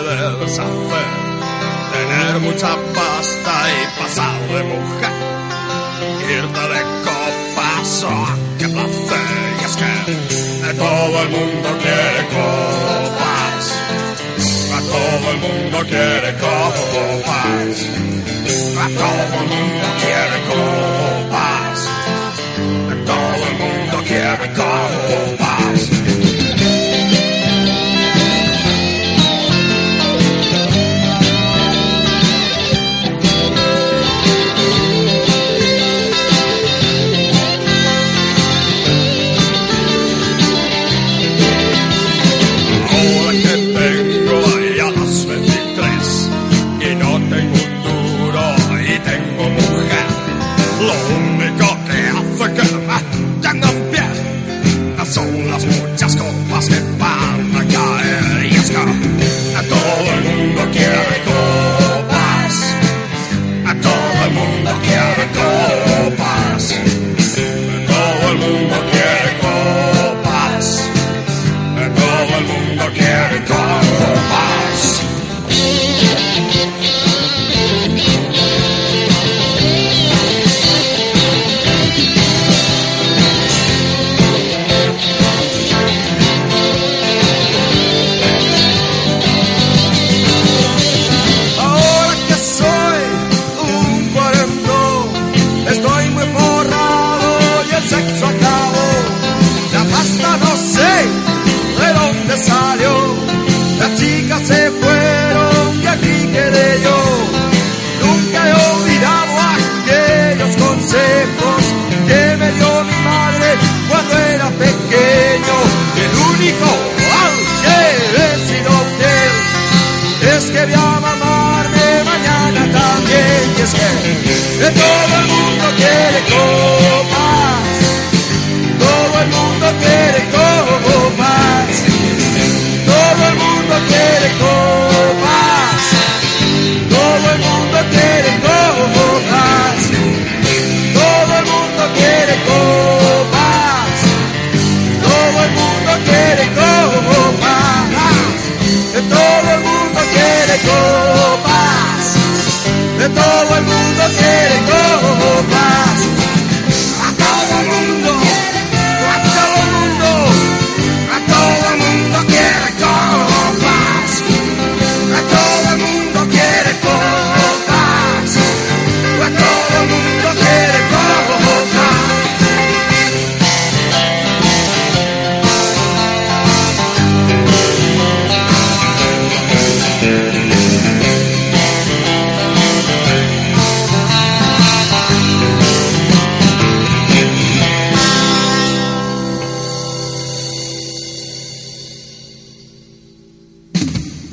debes hacer? Tener mucha pasta y pasar de mujer. Irte de copas, oh, qué placer. Y es que todo el mundo quiere copas. A todo el mundo quiere copas. A todo el mundo quiere. que voy a mamarme mañana también. Y es que de todo el mundo quiere. lo quiere